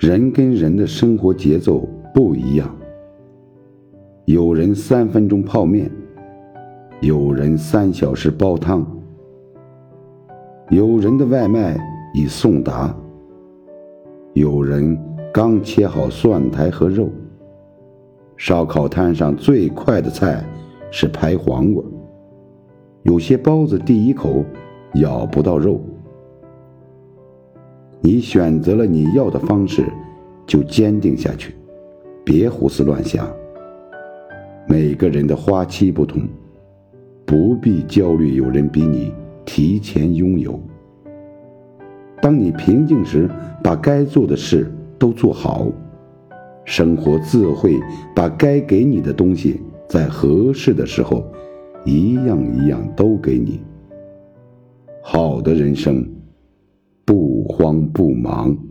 人跟人的生活节奏不一样，有人三分钟泡面，有人三小时煲汤，有人的外卖已送达，有人刚切好蒜苔和肉。烧烤摊上最快的菜是拍黄瓜，有些包子第一口咬不到肉。你选择了你要的方式，就坚定下去，别胡思乱想。每个人的花期不同，不必焦虑有人比你提前拥有。当你平静时，把该做的事都做好，生活自会把该给你的东西，在合适的时候，一样一样都给你。好的人生。不慌不忙。